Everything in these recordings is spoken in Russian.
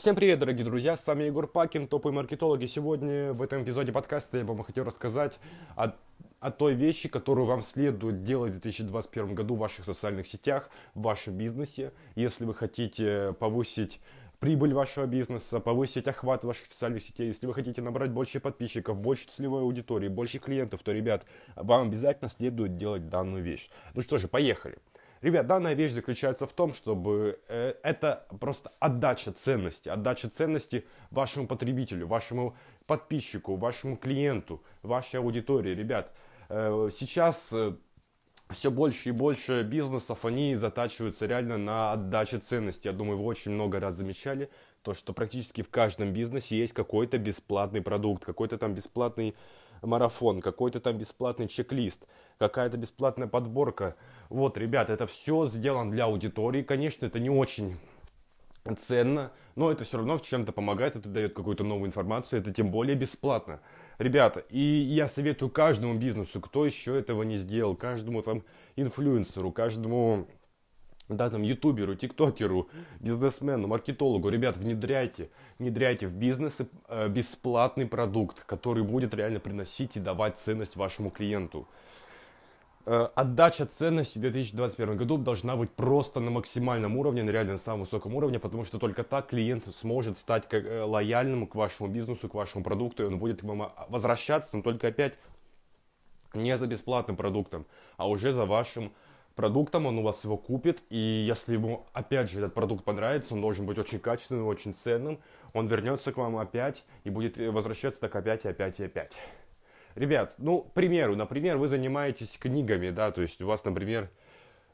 Всем привет, дорогие друзья, с вами Егор Пакин, топовые маркетологи. Сегодня в этом эпизоде подкаста я вам хотел рассказать о, о той вещи, которую вам следует делать в 2021 году в ваших социальных сетях, в вашем бизнесе. Если вы хотите повысить прибыль вашего бизнеса, повысить охват ваших социальных сетей. Если вы хотите набрать больше подписчиков, больше целевой аудитории, больше клиентов, то, ребят, вам обязательно следует делать данную вещь. Ну что же, поехали. Ребят, данная вещь заключается в том, чтобы э, это просто отдача ценности, отдача ценности вашему потребителю, вашему подписчику, вашему клиенту, вашей аудитории. Ребят, э, сейчас э, все больше и больше бизнесов, они затачиваются реально на отдаче ценности. Я думаю, вы очень много раз замечали, то, что практически в каждом бизнесе есть какой-то бесплатный продукт, какой-то там бесплатный марафон, какой-то там бесплатный чек-лист, какая-то бесплатная подборка. Вот, ребят, это все сделано для аудитории. Конечно, это не очень ценно, но это все равно в чем-то помогает, это дает какую-то новую информацию, это тем более бесплатно. Ребята, и я советую каждому бизнесу, кто еще этого не сделал, каждому там инфлюенсеру, каждому да, там, ютуберу, тиктокеру, бизнесмену, маркетологу, ребят, внедряйте, внедряйте в бизнес э, бесплатный продукт, который будет реально приносить и давать ценность вашему клиенту. Э, отдача ценности в 2021 году должна быть просто на максимальном уровне, на реально на самом высоком уровне, потому что только так клиент сможет стать э, лояльным к вашему бизнесу, к вашему продукту, и он будет к вам а, возвращаться, но только опять не за бесплатным продуктом, а уже за вашим продуктом, он у вас его купит, и если ему, опять же, этот продукт понравится, он должен быть очень качественным, очень ценным, он вернется к вам опять и будет возвращаться так опять и опять и опять. Ребят, ну, к примеру, например, вы занимаетесь книгами, да, то есть у вас, например,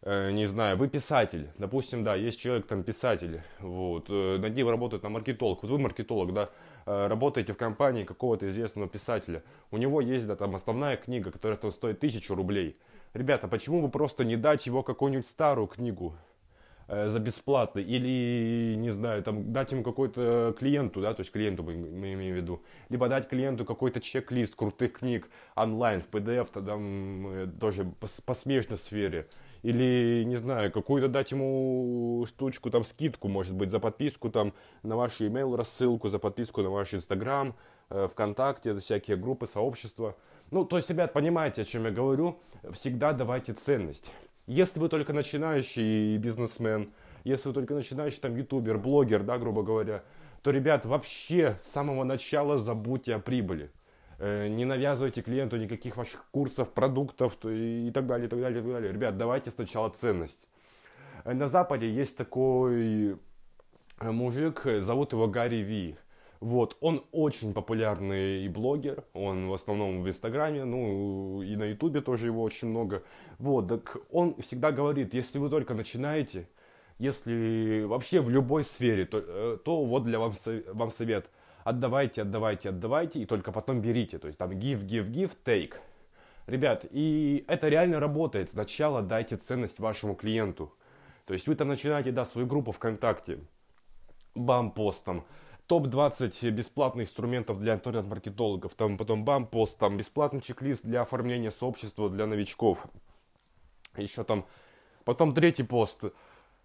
э, не знаю, вы писатель, допустим, да, есть человек там писатель, вот, э, над ним работает на маркетолог, вот вы маркетолог, да, э, работаете в компании какого-то известного писателя, у него есть, да, там основная книга, которая там стоит тысячу рублей, Ребята, почему бы просто не дать его какую-нибудь старую книгу э, за бесплатно? Или, не знаю, там дать ему какой-то клиенту, да, то есть клиенту мы, мы имеем в виду. Либо дать клиенту какой-то чек-лист крутых книг онлайн, в PDF, тогда э, тоже по, по сфере. Или, не знаю, какую-то дать ему штучку, там, скидку, может быть, за подписку там на ваш email рассылку, за подписку на ваш Инстаграм, э, ВКонтакте, всякие группы, сообщества. Ну, то есть, ребят, понимаете, о чем я говорю. Всегда давайте ценность. Если вы только начинающий бизнесмен, если вы только начинающий там ютубер, блогер, да, грубо говоря, то, ребят, вообще с самого начала забудьте о прибыли. Э, не навязывайте клиенту никаких ваших курсов, продуктов и так далее, и так далее, и так далее. Ребят, давайте сначала ценность. Э, на Западе есть такой э, мужик, зовут его Гарри Ви. Вот, он очень популярный блогер, он в основном в Инстаграме, ну и на Ютубе тоже его очень много. Вот, так он всегда говорит, если вы только начинаете, если вообще в любой сфере, то, э, то вот для вам, вам совет. Отдавайте, отдавайте, отдавайте, и только потом берите. То есть там give, give, give, take. Ребят, и это реально работает. Сначала дайте ценность вашему клиенту. То есть вы там начинаете, да, свою группу ВКонтакте, бам-постом, топ-20 бесплатных инструментов для интернет-маркетологов, там потом бампост, там бесплатный чек-лист для оформления сообщества для новичков. Еще там, потом третий пост,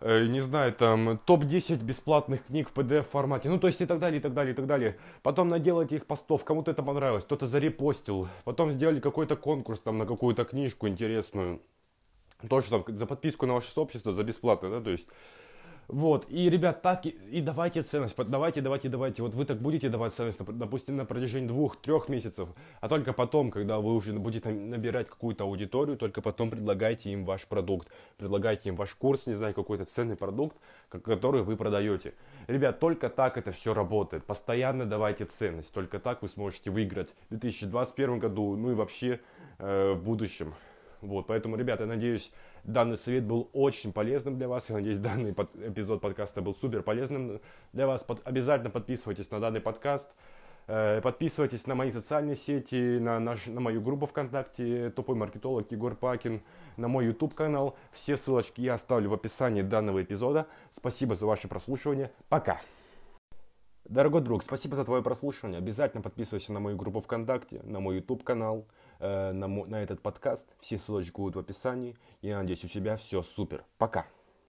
э, не знаю, там топ-10 бесплатных книг в PDF формате, ну то есть и так далее, и так далее, и так далее. Потом наделайте их постов, кому-то это понравилось, кто-то зарепостил, потом сделали какой-то конкурс там на какую-то книжку интересную. Тоже там за подписку на ваше сообщество, за бесплатно, да, то есть вот, и, ребят, так и, и давайте ценность, давайте, давайте, давайте. Вот вы так будете давать ценность, допустим, на протяжении двух-трех месяцев, а только потом, когда вы уже будете набирать какую-то аудиторию, только потом предлагайте им ваш продукт, предлагайте им ваш курс, не знаю, какой-то ценный продукт, который вы продаете. Ребят, только так это все работает. Постоянно давайте ценность, только так вы сможете выиграть в 2021 году, ну и вообще э, в будущем. Вот, поэтому, ребята, я надеюсь, данный совет был очень полезным для вас. Я надеюсь, данный под, эпизод подкаста был супер полезным для вас. Под, обязательно подписывайтесь на данный подкаст. Э, подписывайтесь на мои социальные сети, на, наш, на мою группу ВКонтакте, тупой маркетолог Егор Пакин, на мой YouTube канал. Все ссылочки я оставлю в описании данного эпизода. Спасибо за ваше прослушивание. Пока! Дорогой друг, спасибо за твое прослушивание. Обязательно подписывайся на мою группу ВКонтакте, на мой YouTube канал. Э, на, на этот подкаст. Все ссылочки будут в описании. Я надеюсь, у тебя все супер. Пока.